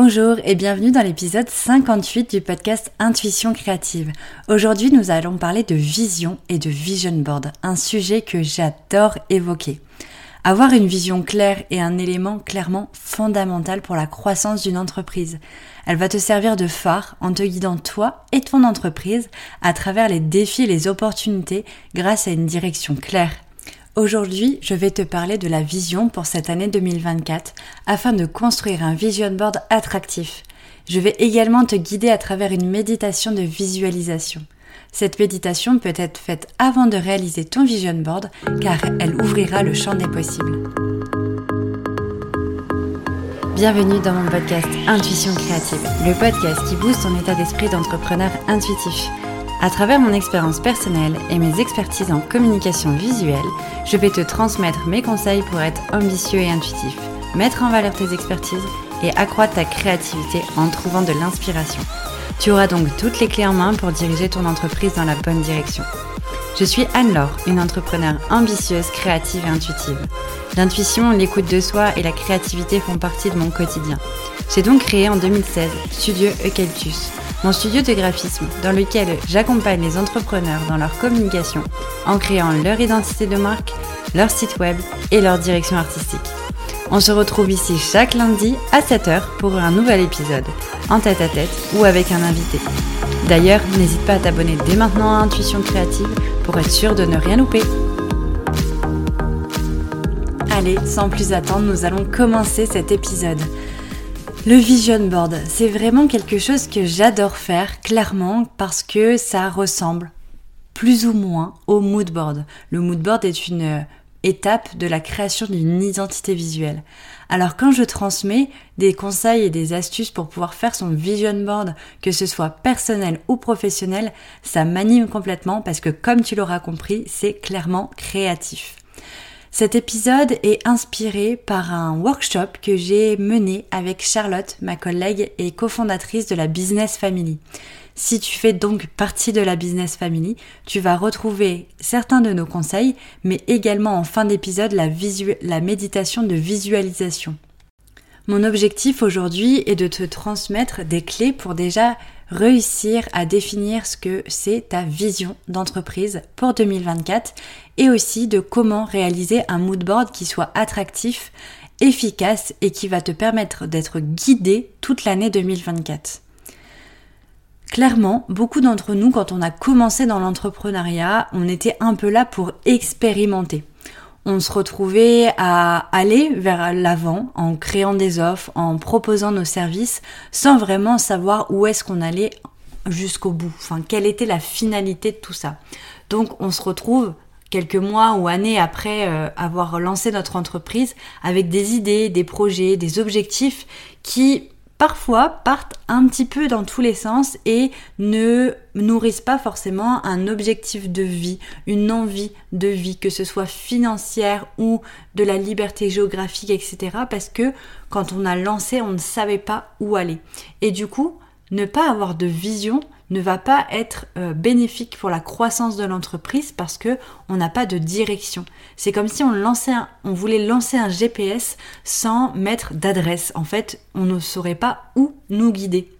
Bonjour et bienvenue dans l'épisode 58 du podcast Intuition créative. Aujourd'hui, nous allons parler de vision et de vision board, un sujet que j'adore évoquer. Avoir une vision claire est un élément clairement fondamental pour la croissance d'une entreprise. Elle va te servir de phare en te guidant toi et ton entreprise à travers les défis et les opportunités grâce à une direction claire Aujourd'hui, je vais te parler de la vision pour cette année 2024 afin de construire un vision board attractif. Je vais également te guider à travers une méditation de visualisation. Cette méditation peut être faite avant de réaliser ton vision board car elle ouvrira le champ des possibles. Bienvenue dans mon podcast Intuition créative, le podcast qui booste ton état d'esprit d'entrepreneur intuitif. À travers mon expérience personnelle et mes expertises en communication visuelle, je vais te transmettre mes conseils pour être ambitieux et intuitif, mettre en valeur tes expertises et accroître ta créativité en trouvant de l'inspiration. Tu auras donc toutes les clés en main pour diriger ton entreprise dans la bonne direction. Je suis Anne-Laure, une entrepreneure ambitieuse, créative et intuitive. L'intuition, l'écoute de soi et la créativité font partie de mon quotidien. J'ai donc créé en 2016 Studio Eucalyptus mon studio de graphisme dans lequel j'accompagne les entrepreneurs dans leur communication en créant leur identité de marque, leur site web et leur direction artistique. On se retrouve ici chaque lundi à 7h pour un nouvel épisode, en tête à tête ou avec un invité. D'ailleurs, n'hésite pas à t'abonner dès maintenant à Intuition Créative pour être sûr de ne rien louper. Allez, sans plus attendre, nous allons commencer cet épisode. Le vision board, c'est vraiment quelque chose que j'adore faire, clairement, parce que ça ressemble plus ou moins au mood board. Le mood board est une euh, étape de la création d'une identité visuelle. Alors quand je transmets des conseils et des astuces pour pouvoir faire son vision board, que ce soit personnel ou professionnel, ça m'anime complètement parce que comme tu l'auras compris, c'est clairement créatif. Cet épisode est inspiré par un workshop que j'ai mené avec Charlotte, ma collègue et cofondatrice de la Business Family. Si tu fais donc partie de la Business Family, tu vas retrouver certains de nos conseils, mais également en fin d'épisode la, méditation de visualisation. Mon objectif aujourd'hui est de te transmettre des clés pour déjà réussir à définir ce que c'est ta vision d'entreprise pour 2024 et aussi de comment réaliser un mood board qui soit attractif, efficace et qui va te permettre d'être guidé toute l'année 2024. Clairement, beaucoup d'entre nous, quand on a commencé dans l'entrepreneuriat, on était un peu là pour expérimenter on se retrouvait à aller vers l'avant en créant des offres, en proposant nos services, sans vraiment savoir où est-ce qu'on allait jusqu'au bout, enfin quelle était la finalité de tout ça. Donc on se retrouve quelques mois ou années après euh, avoir lancé notre entreprise avec des idées, des projets, des objectifs qui parfois partent un petit peu dans tous les sens et ne nourrissent pas forcément un objectif de vie, une envie de vie, que ce soit financière ou de la liberté géographique, etc. Parce que quand on a lancé, on ne savait pas où aller. Et du coup, ne pas avoir de vision, ne va pas être euh, bénéfique pour la croissance de l'entreprise parce que on n'a pas de direction. C'est comme si on voulait lancer un GPS sans mettre d'adresse. En fait, on ne saurait pas où nous guider.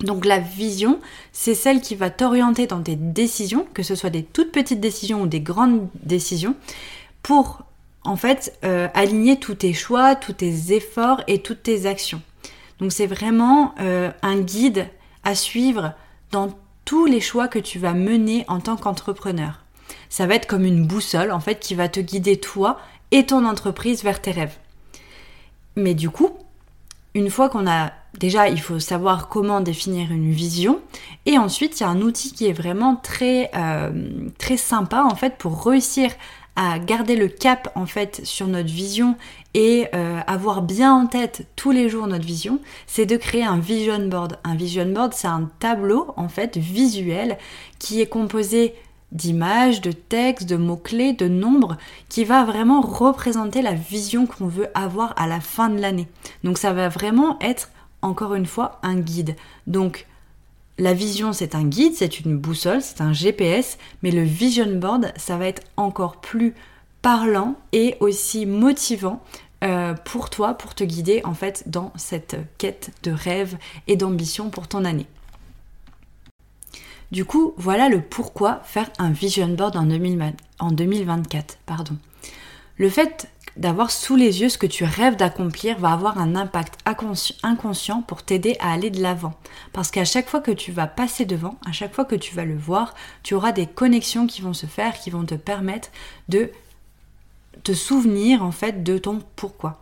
Donc la vision, c'est celle qui va t'orienter dans tes décisions, que ce soit des toutes petites décisions ou des grandes décisions, pour en fait euh, aligner tous tes choix, tous tes efforts et toutes tes actions. Donc c'est vraiment euh, un guide à suivre dans tous les choix que tu vas mener en tant qu'entrepreneur. Ça va être comme une boussole en fait qui va te guider toi et ton entreprise vers tes rêves. Mais du coup, une fois qu'on a déjà, il faut savoir comment définir une vision. Et ensuite, il y a un outil qui est vraiment très, euh, très sympa en fait pour réussir à garder le cap en fait sur notre vision et euh, avoir bien en tête tous les jours notre vision, c'est de créer un vision board. Un vision board, c'est un tableau en fait visuel qui est composé d'images, de textes, de mots-clés, de nombres, qui va vraiment représenter la vision qu'on veut avoir à la fin de l'année. Donc ça va vraiment être, encore une fois, un guide. Donc la vision, c'est un guide, c'est une boussole, c'est un GPS, mais le vision board, ça va être encore plus parlant et aussi motivant euh, pour toi, pour te guider en fait dans cette quête de rêve et d'ambition pour ton année. Du coup, voilà le pourquoi faire un vision board en, 2024. Pardon. Le fait d'avoir sous les yeux ce que tu rêves d'accomplir va avoir un impact inconscient pour t'aider à aller de l'avant. Parce qu'à chaque fois que tu vas passer devant, à chaque fois que tu vas le voir, tu auras des connexions qui vont se faire, qui vont te permettre de te souvenir en fait de ton pourquoi.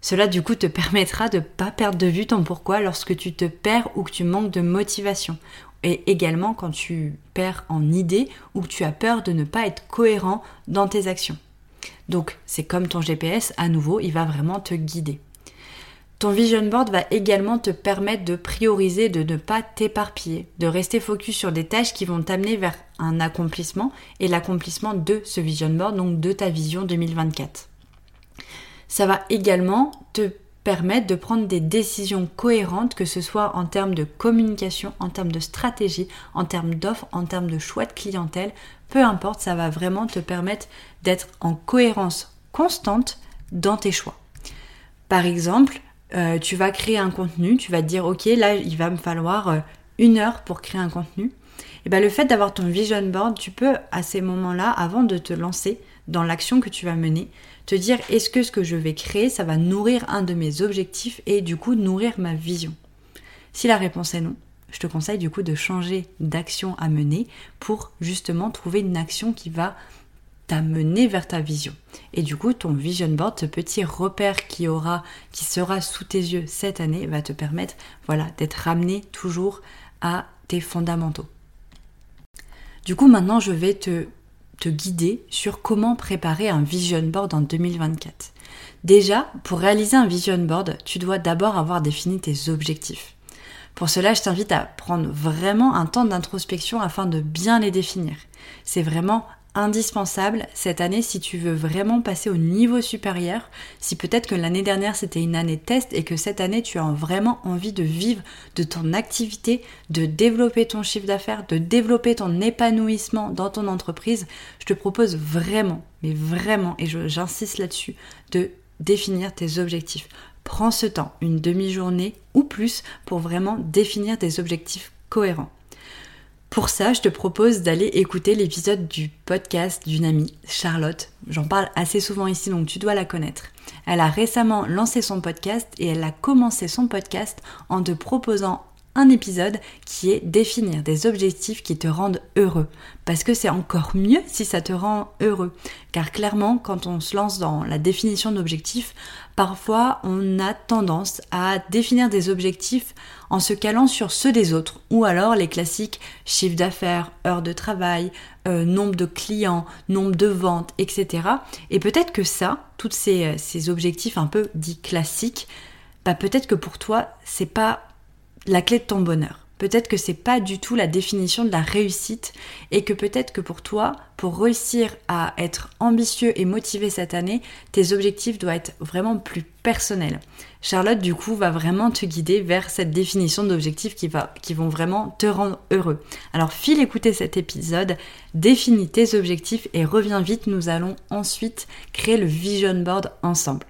Cela du coup te permettra de ne pas perdre de vue ton pourquoi lorsque tu te perds ou que tu manques de motivation. Et également quand tu perds en idée ou que tu as peur de ne pas être cohérent dans tes actions. Donc c'est comme ton GPS, à nouveau, il va vraiment te guider. Ton vision board va également te permettre de prioriser, de ne pas t'éparpiller, de rester focus sur des tâches qui vont t'amener vers un accomplissement et l'accomplissement de ce vision board, donc de ta vision 2024. Ça va également te permettre de prendre des décisions cohérentes, que ce soit en termes de communication, en termes de stratégie, en termes d'offres, en termes de choix de clientèle, peu importe, ça va vraiment te permettre d'être en cohérence constante dans tes choix. Par exemple, euh, tu vas créer un contenu, tu vas te dire ok là il va me falloir euh, une heure pour créer un contenu. Et bien le fait d'avoir ton vision board, tu peux à ces moments-là, avant de te lancer dans l'action que tu vas mener, te dire est-ce que ce que je vais créer, ça va nourrir un de mes objectifs et du coup nourrir ma vision? Si la réponse est non, je te conseille du coup de changer d'action à mener pour justement trouver une action qui va t'amener vers ta vision. Et du coup, ton vision board, ce petit repère qui aura, qui sera sous tes yeux cette année, va te permettre, voilà, d'être ramené toujours à tes fondamentaux. Du coup, maintenant, je vais te, te guider sur comment préparer un vision board en 2024. Déjà, pour réaliser un vision board, tu dois d'abord avoir défini tes objectifs. Pour cela, je t'invite à prendre vraiment un temps d'introspection afin de bien les définir. C'est vraiment indispensable cette année si tu veux vraiment passer au niveau supérieur, si peut-être que l'année dernière c'était une année test et que cette année tu as vraiment envie de vivre de ton activité, de développer ton chiffre d'affaires, de développer ton épanouissement dans ton entreprise, je te propose vraiment, mais vraiment, et j'insiste là-dessus, de définir tes objectifs. Prends ce temps, une demi-journée ou plus, pour vraiment définir des objectifs cohérents. Pour ça, je te propose d'aller écouter l'épisode du podcast d'une amie, Charlotte. J'en parle assez souvent ici, donc tu dois la connaître. Elle a récemment lancé son podcast et elle a commencé son podcast en te proposant un épisode qui est définir des objectifs qui te rendent heureux. Parce que c'est encore mieux si ça te rend heureux. Car clairement, quand on se lance dans la définition d'objectifs, parfois on a tendance à définir des objectifs en se calant sur ceux des autres. Ou alors les classiques chiffre d'affaires, heures de travail, euh, nombre de clients, nombre de ventes, etc. Et peut-être que ça, tous ces, ces objectifs un peu dits classiques, bah peut-être que pour toi, c'est pas la clé de ton bonheur. Peut-être que c'est pas du tout la définition de la réussite et que peut-être que pour toi, pour réussir à être ambitieux et motivé cette année, tes objectifs doivent être vraiment plus personnels. Charlotte, du coup, va vraiment te guider vers cette définition d'objectifs qui, qui vont vraiment te rendre heureux. Alors, file écouter cet épisode, définis tes objectifs et reviens vite, nous allons ensuite créer le vision board ensemble.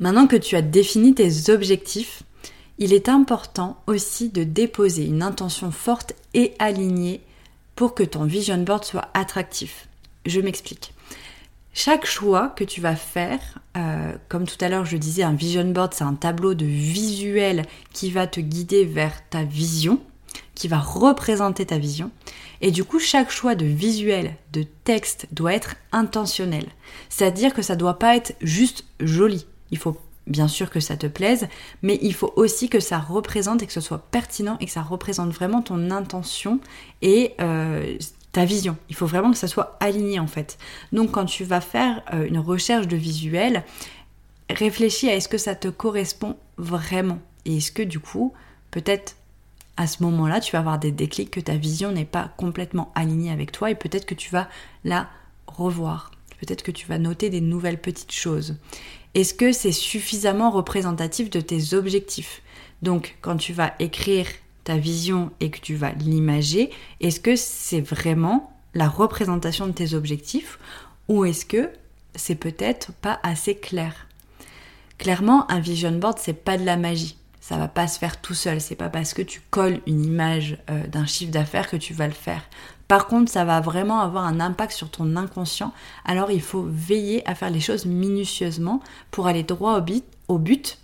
Maintenant que tu as défini tes objectifs, il est important aussi de déposer une intention forte et alignée pour que ton vision board soit attractif. Je m'explique. Chaque choix que tu vas faire, euh, comme tout à l'heure je disais, un vision board, c'est un tableau de visuel qui va te guider vers ta vision, qui va représenter ta vision. Et du coup, chaque choix de visuel, de texte doit être intentionnel. C'est-à-dire que ça ne doit pas être juste joli. Il faut bien sûr que ça te plaise, mais il faut aussi que ça représente et que ce soit pertinent et que ça représente vraiment ton intention et euh, ta vision. Il faut vraiment que ça soit aligné en fait. Donc quand tu vas faire euh, une recherche de visuel, réfléchis à est-ce que ça te correspond vraiment et est-ce que du coup, peut-être à ce moment-là, tu vas avoir des déclics que ta vision n'est pas complètement alignée avec toi et peut-être que tu vas la revoir. Peut-être que tu vas noter des nouvelles petites choses. Est-ce que c'est suffisamment représentatif de tes objectifs? Donc, quand tu vas écrire ta vision et que tu vas l'imager, est-ce que c'est vraiment la représentation de tes objectifs ou est-ce que c'est peut-être pas assez clair? Clairement, un vision board, c'est pas de la magie. Ça va pas se faire tout seul. C'est pas parce que tu colles une image euh, d'un chiffre d'affaires que tu vas le faire. Par contre, ça va vraiment avoir un impact sur ton inconscient. Alors, il faut veiller à faire les choses minutieusement pour aller droit au, but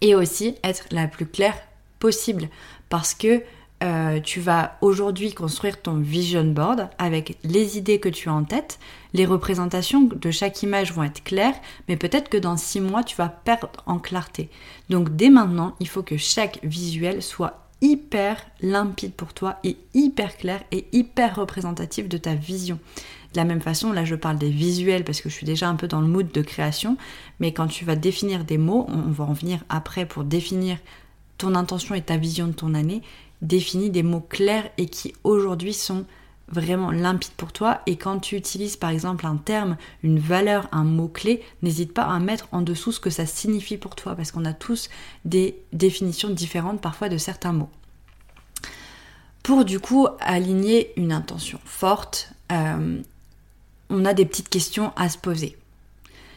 et aussi être la plus claire possible. Parce que euh, tu vas aujourd'hui construire ton vision board avec les idées que tu as en tête. Les représentations de chaque image vont être claires, mais peut-être que dans six mois, tu vas perdre en clarté. Donc dès maintenant, il faut que chaque visuel soit hyper limpide pour toi et hyper clair et hyper représentatif de ta vision. De la même façon, là je parle des visuels parce que je suis déjà un peu dans le mood de création, mais quand tu vas définir des mots, on va en venir après pour définir ton intention et ta vision de ton année, définis des mots clairs et qui aujourd'hui sont vraiment limpides pour toi. Et quand tu utilises par exemple un terme, une valeur, un mot-clé, n'hésite pas à mettre en dessous ce que ça signifie pour toi parce qu'on a tous des définitions différentes parfois de certains mots. Pour du coup aligner une intention forte, euh, on a des petites questions à se poser.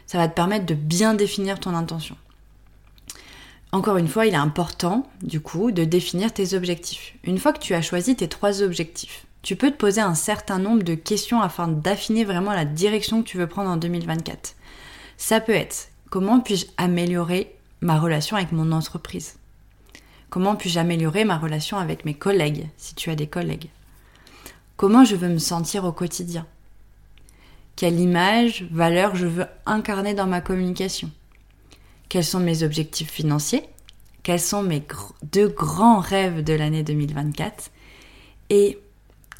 Ça va te permettre de bien définir ton intention. Encore une fois, il est important, du coup, de définir tes objectifs. Une fois que tu as choisi tes trois objectifs, tu peux te poser un certain nombre de questions afin d'affiner vraiment la direction que tu veux prendre en 2024. Ça peut être comment puis-je améliorer ma relation avec mon entreprise? Comment puis-je améliorer ma relation avec mes collègues, si tu as des collègues? Comment je veux me sentir au quotidien? Quelle image, valeur je veux incarner dans ma communication? Quels sont mes objectifs financiers, quels sont mes deux grands rêves de l'année 2024 et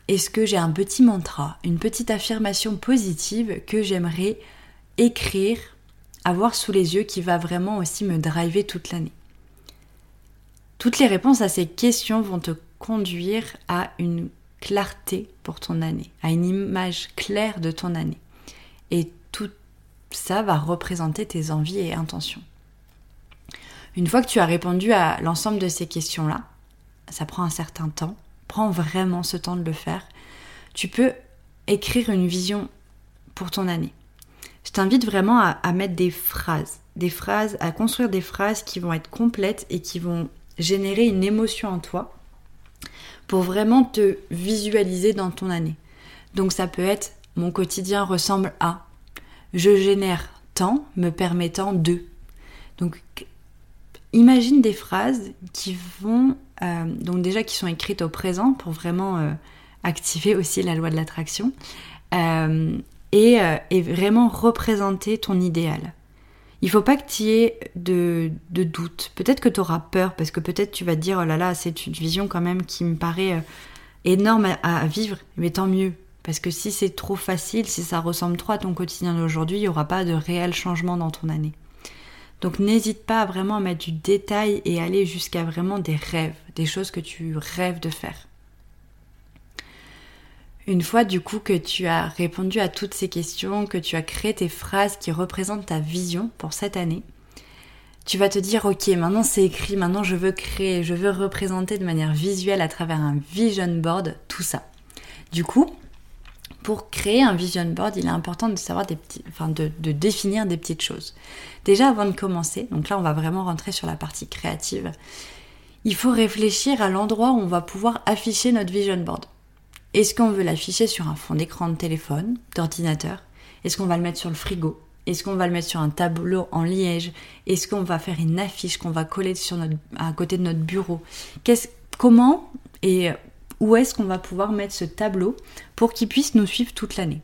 est-ce que j'ai un petit mantra, une petite affirmation positive que j'aimerais écrire, avoir sous les yeux qui va vraiment aussi me driver toute l'année? Toutes les réponses à ces questions vont te conduire à une clarté pour ton année, à une image claire de ton année. Et tout ça va représenter tes envies et intentions. Une fois que tu as répondu à l'ensemble de ces questions-là, ça prend un certain temps, prends vraiment ce temps de le faire, tu peux écrire une vision pour ton année. Je t'invite vraiment à, mettre des phrases, des phrases, à construire des phrases qui vont être complètes et qui vont générer une émotion en toi pour vraiment te visualiser dans ton année. Donc ça peut être mon quotidien ressemble à je génère tant me permettant de. Imagine des phrases qui vont, euh, donc déjà qui sont écrites au présent pour vraiment euh, activer aussi la loi de l'attraction, euh, et, et, vraiment représenter ton idéal. Il faut pas que tu aies de, de doute. Peut-être que tu auras peur, parce que peut-être tu vas te dire, oh là là, c'est une vision quand même qui me paraît énorme à, à vivre, mais tant mieux. Parce que si c'est trop facile, si ça ressemble trop à ton quotidien d'aujourd'hui, il n'y aura pas de réel changement dans ton année. Donc n'hésite pas à vraiment mettre du détail et aller jusqu'à vraiment des rêves, des choses que tu rêves de faire. Une fois du coup que tu as répondu à toutes ces questions, que tu as créé tes phrases qui représentent ta vision pour cette année, tu vas te dire ok maintenant c'est écrit, maintenant je veux créer, je veux représenter de manière visuelle à travers un vision board tout ça. Du coup, pour créer un vision board, il est important de savoir des enfin de, définir des petites choses. Déjà avant de commencer, donc là on va vraiment rentrer sur la partie créative, il faut réfléchir à l'endroit où on va pouvoir afficher notre vision board. Est-ce qu'on veut l'afficher sur un fond d'écran de téléphone, d'ordinateur? Est-ce qu'on va le mettre sur le frigo? Est-ce qu'on va le mettre sur un tableau en liège? Est-ce qu'on va faire une affiche qu'on va coller sur notre, à côté de notre bureau? Comment et où est-ce qu'on va pouvoir mettre ce tableau pour qu'il puisse nous suivre toute l'année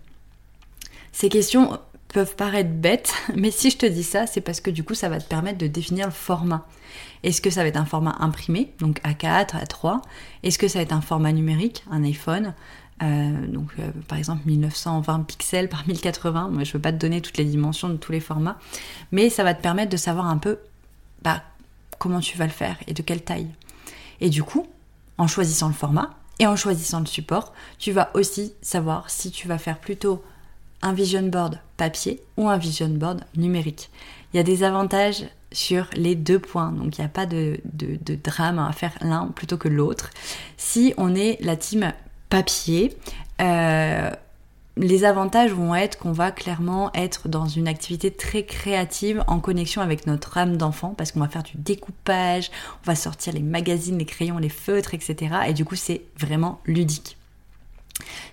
Ces questions peuvent paraître bêtes, mais si je te dis ça, c'est parce que du coup, ça va te permettre de définir le format. Est-ce que ça va être un format imprimé, donc A4, A3 Est-ce que ça va être un format numérique, un iPhone? Euh, donc euh, par exemple 1920 pixels par 1080, moi je ne veux pas te donner toutes les dimensions de tous les formats, mais ça va te permettre de savoir un peu bah, comment tu vas le faire et de quelle taille. Et du coup, en choisissant le format, et en choisissant le support, tu vas aussi savoir si tu vas faire plutôt un vision board papier ou un vision board numérique. Il y a des avantages sur les deux points, donc il n'y a pas de, drame à faire l'un plutôt que l'autre. Si on est la team papier, euh, les avantages vont être qu'on va clairement être dans une activité très créative en connexion avec notre âme d'enfant parce qu'on va faire du découpage, on va sortir les magazines, les crayons, les feutres, etc. Et du coup, c'est vraiment ludique.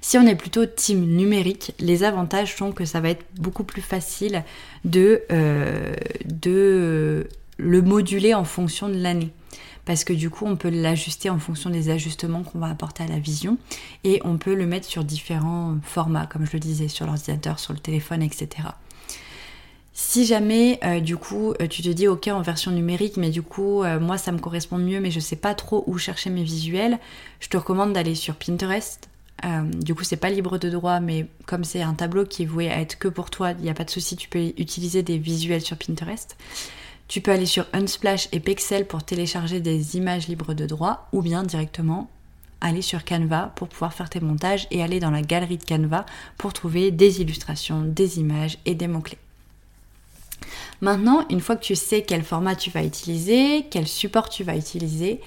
Si on est plutôt team numérique, les avantages sont que ça va être beaucoup plus facile de, euh, de le moduler en fonction de l'année parce que du coup on peut l'ajuster en fonction des ajustements qu'on va apporter à la vision et on peut le mettre sur différents formats comme je le disais sur l'ordinateur, sur le téléphone, etc. Si jamais euh, du coup euh, tu te dis ok en version numérique mais du coup euh, moi ça me correspond mieux mais je sais pas trop où chercher mes visuels, je te recommande d'aller sur Pinterest. du coup c'est pas libre de droit mais comme c'est un tableau qui est voué à être que pour toi, il n'y a pas de souci, tu peux utiliser des visuels sur Pinterest. Tu peux aller sur Unsplash et Pexel pour télécharger des images libres de droit ou bien directement aller sur Canva pour pouvoir faire tes montages et aller dans la galerie de Canva pour trouver des illustrations, des images et des mots-clés. Maintenant, une fois que tu sais quel format tu vas utiliser, quel support tu vas utiliser,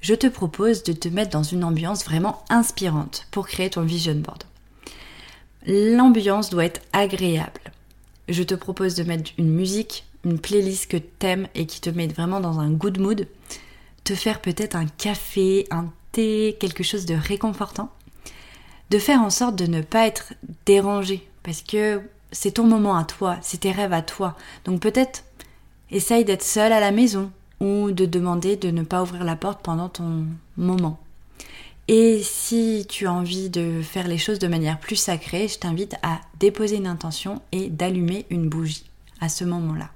je te propose de te mettre dans une ambiance vraiment inspirante pour créer ton vision board. L'ambiance doit être agréable. Je te propose de mettre une musique une playlist que t'aimes et qui te met vraiment dans un good mood, te faire peut-être un café, un thé, quelque chose de réconfortant, de faire en sorte de ne pas être dérangé parce que c'est ton moment à toi, c'est tes rêves à toi. Donc peut-être essaye d'être seul à la maison ou de demander de ne pas ouvrir la porte pendant ton moment. Et si tu as envie de faire les choses de manière plus sacrée, je t'invite à déposer une intention et d'allumer une bougie à ce moment-là.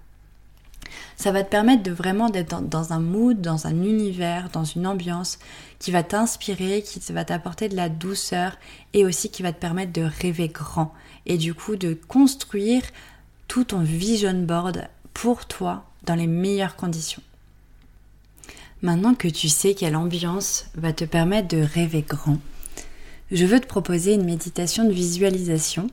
Ça va te permettre de vraiment d'être dans, un mood, dans un univers, dans une ambiance qui va t'inspirer, qui va t'apporter de la douceur et aussi qui va te permettre de rêver grand et du coup de construire tout ton vision board pour toi dans les meilleures conditions. Maintenant que tu sais quelle ambiance va te permettre de rêver grand, je veux te proposer une méditation de visualisation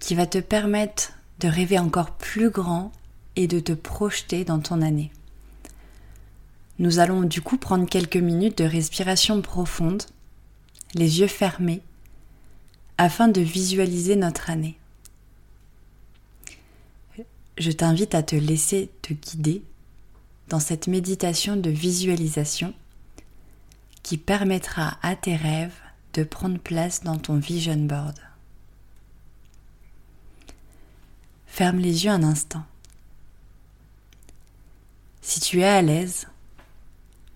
qui va te permettre de rêver encore plus grand et de te projeter dans ton année. Nous allons du coup prendre quelques minutes de respiration profonde, les yeux fermés, afin de visualiser notre année. Je t'invite à te laisser te guider dans cette méditation de visualisation qui permettra à tes rêves de prendre place dans ton vision board. Ferme les yeux un instant. Si tu es à l'aise,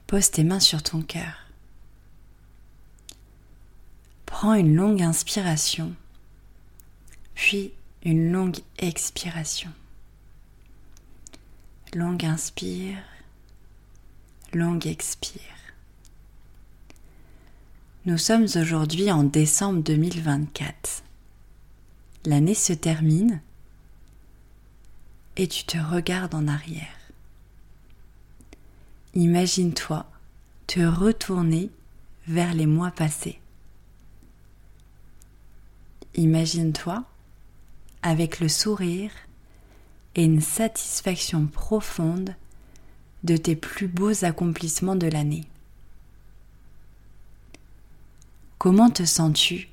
pose tes mains sur ton cœur. Prends une longue inspiration, puis une longue expiration. Longue inspire, longue expire. Nous sommes aujourd'hui en décembre 2024. L'année se termine et tu te regardes en arrière. Imagine-toi te retourner vers les mois passés. Imagine-toi avec le sourire et une satisfaction profonde de tes plus beaux accomplissements de l'année. Comment te sens-tu?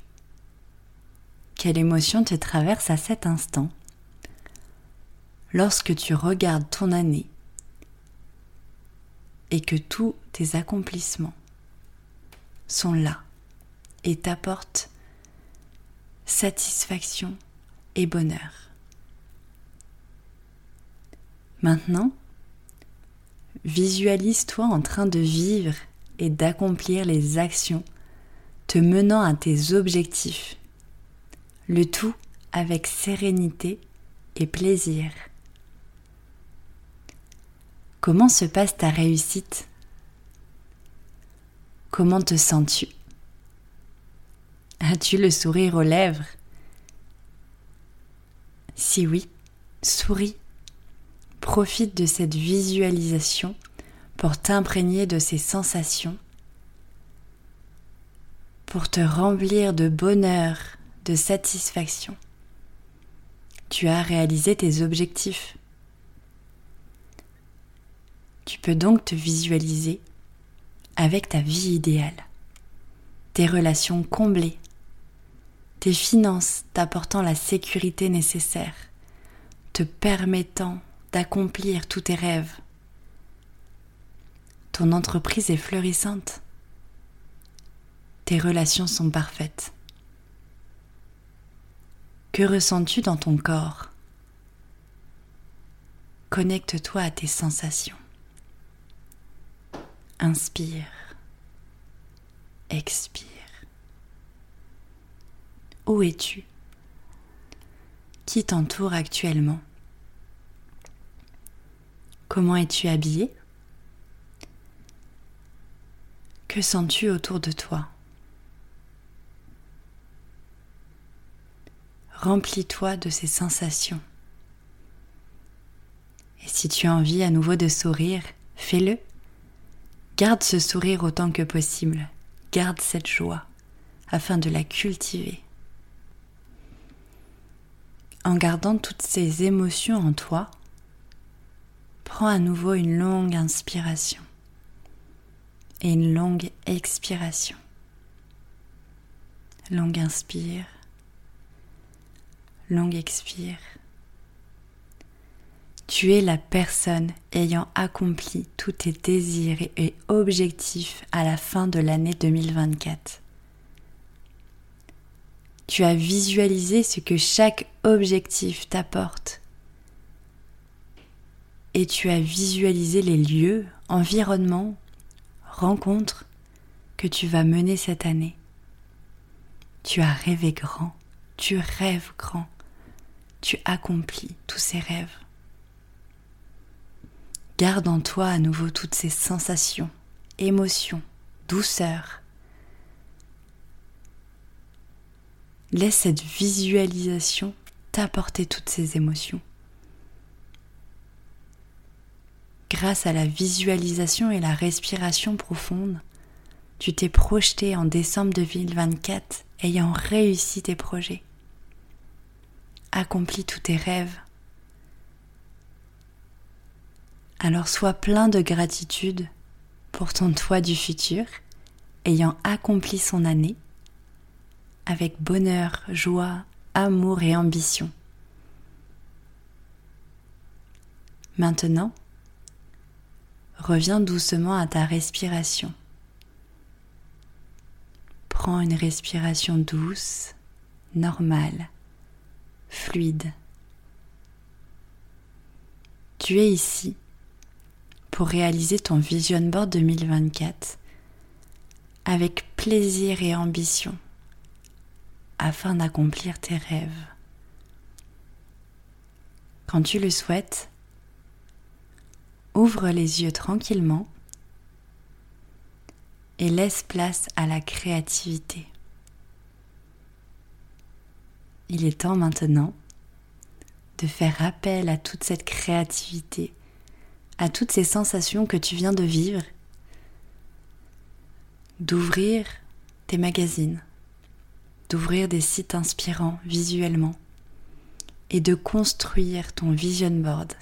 Quelle émotion te traverse à cet instant? Lorsque tu regardes ton année et que tous tes accomplissements sont là et t'apportent satisfaction et bonheur. Maintenant, visualise-toi en train de vivre et d'accomplir les actions te menant à tes objectifs, le tout avec sérénité et plaisir. Comment se passe ta réussite? Comment te sens-tu? As-tu le sourire aux lèvres? Si oui, souris. Profite de cette visualisation pour t'imprégner de ces sensations, pour te remplir de bonheur, de satisfaction. Tu as réalisé tes objectifs. Tu peux donc te visualiser avec ta vie idéale, tes relations comblées, tes finances t'apportant la sécurité nécessaire, te permettant d'accomplir tous tes rêves. Ton entreprise est fleurissante. Tes relations sont parfaites. Que ressens-tu dans ton corps? Connecte-toi à tes sensations. Inspire. Expire. Où es-tu? Qui t'entoure actuellement? Comment es-tu habillé? Que sens-tu autour de toi? Remplis-toi de ces sensations. Et si tu as envie à nouveau de sourire, fais-le. Garde ce sourire autant que possible. Garde cette joie afin de la cultiver. En gardant toutes ces émotions en toi, prends à nouveau une longue inspiration et une longue expiration. Longue inspire, longue expire. Tu es la personne ayant accompli tous tes désirs et objectifs à la fin de l'année 2024. Tu as visualisé ce que chaque objectif t'apporte. Et tu as visualisé les lieux, environnements, rencontres que tu vas mener cette année. Tu as rêvé grand, tu rêves grand, tu accomplis tous ces rêves. Garde en toi à nouveau toutes ces sensations, émotions, douceur. Laisse cette visualisation t'apporter toutes ces émotions. Grâce à la visualisation et la respiration profonde, tu t'es projeté en décembre 2024 ayant réussi tes projets, accompli tous tes rêves, Alors sois plein de gratitude pour ton toi du futur, ayant accompli son année, avec bonheur, joie, amour et ambition. Maintenant, reviens doucement à ta respiration. Prends une respiration douce, normale, fluide. Tu es ici pour réaliser ton Vision Board 2024 avec plaisir et ambition afin d'accomplir tes rêves. Quand tu le souhaites, ouvre les yeux tranquillement et laisse place à la créativité. Il est temps maintenant de faire appel à toute cette créativité à toutes ces sensations que tu viens de vivre, d'ouvrir tes magazines, d'ouvrir des sites inspirants visuellement et de construire ton vision board.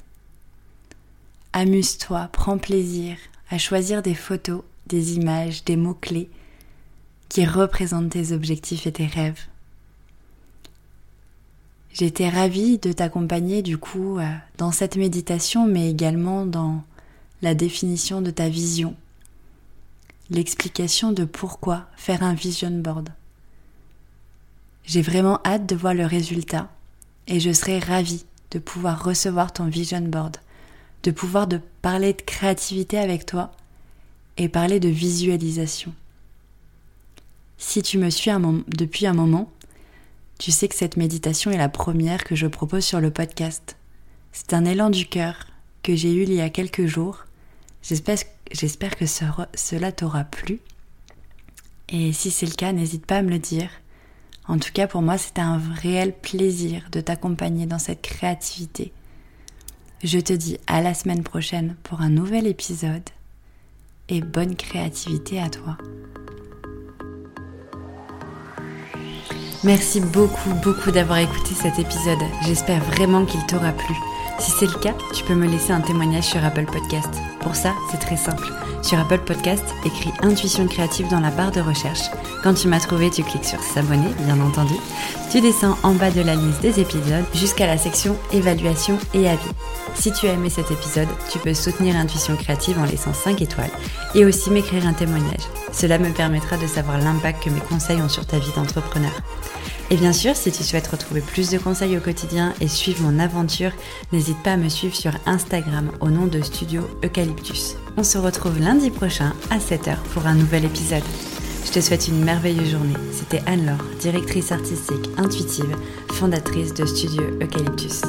Amuse-toi, prends plaisir à choisir des photos, des images, des mots-clés qui représentent tes objectifs et tes rêves. J'étais ravie de t'accompagner du coup euh, dans cette méditation, mais également dans la définition de ta vision, l'explication de pourquoi faire un vision board. J'ai vraiment hâte de voir le résultat et je serai ravie de pouvoir recevoir ton vision board, de pouvoir de parler de créativité avec toi et parler de visualisation. Si tu me suis depuis un moment, tu sais que cette méditation est la première que je propose sur le podcast. C'est un élan du cœur que j'ai eu il y a quelques jours. J'espère que cela t'aura plu. Et si c'est le cas, n'hésite pas à me le dire. En tout cas, pour moi, c'était un réel plaisir de t'accompagner dans cette créativité. Je te dis à la semaine prochaine pour un nouvel épisode et bonne créativité à toi. Merci beaucoup, beaucoup d'avoir écouté cet épisode. J'espère vraiment qu'il t'aura plu. Si c'est le cas, tu peux me laisser un témoignage sur Apple Podcast. Pour ça, c'est très simple. Sur Apple Podcast, écris Intuition créative dans la barre de recherche. Quand tu m'as trouvé, tu cliques sur s'abonner, bien entendu. Tu descends en bas de la liste des épisodes jusqu'à la section évaluation et avis. Si tu as aimé cet épisode, tu peux soutenir Intuition créative en laissant 5 étoiles et aussi m'écrire un témoignage. Cela me permettra de savoir l'impact que mes conseils ont sur ta vie d'entrepreneur. Et bien sûr, si tu souhaites retrouver plus de conseils au quotidien et suivre mon aventure, n'hésite pas à me suivre sur Instagram au nom de Studio Eucalyptus. On se retrouve lundi prochain à 7h pour un nouvel épisode. Je te souhaite une merveilleuse journée. C'était Anne-Laure, directrice artistique intuitive, fondatrice de Studio Eucalyptus.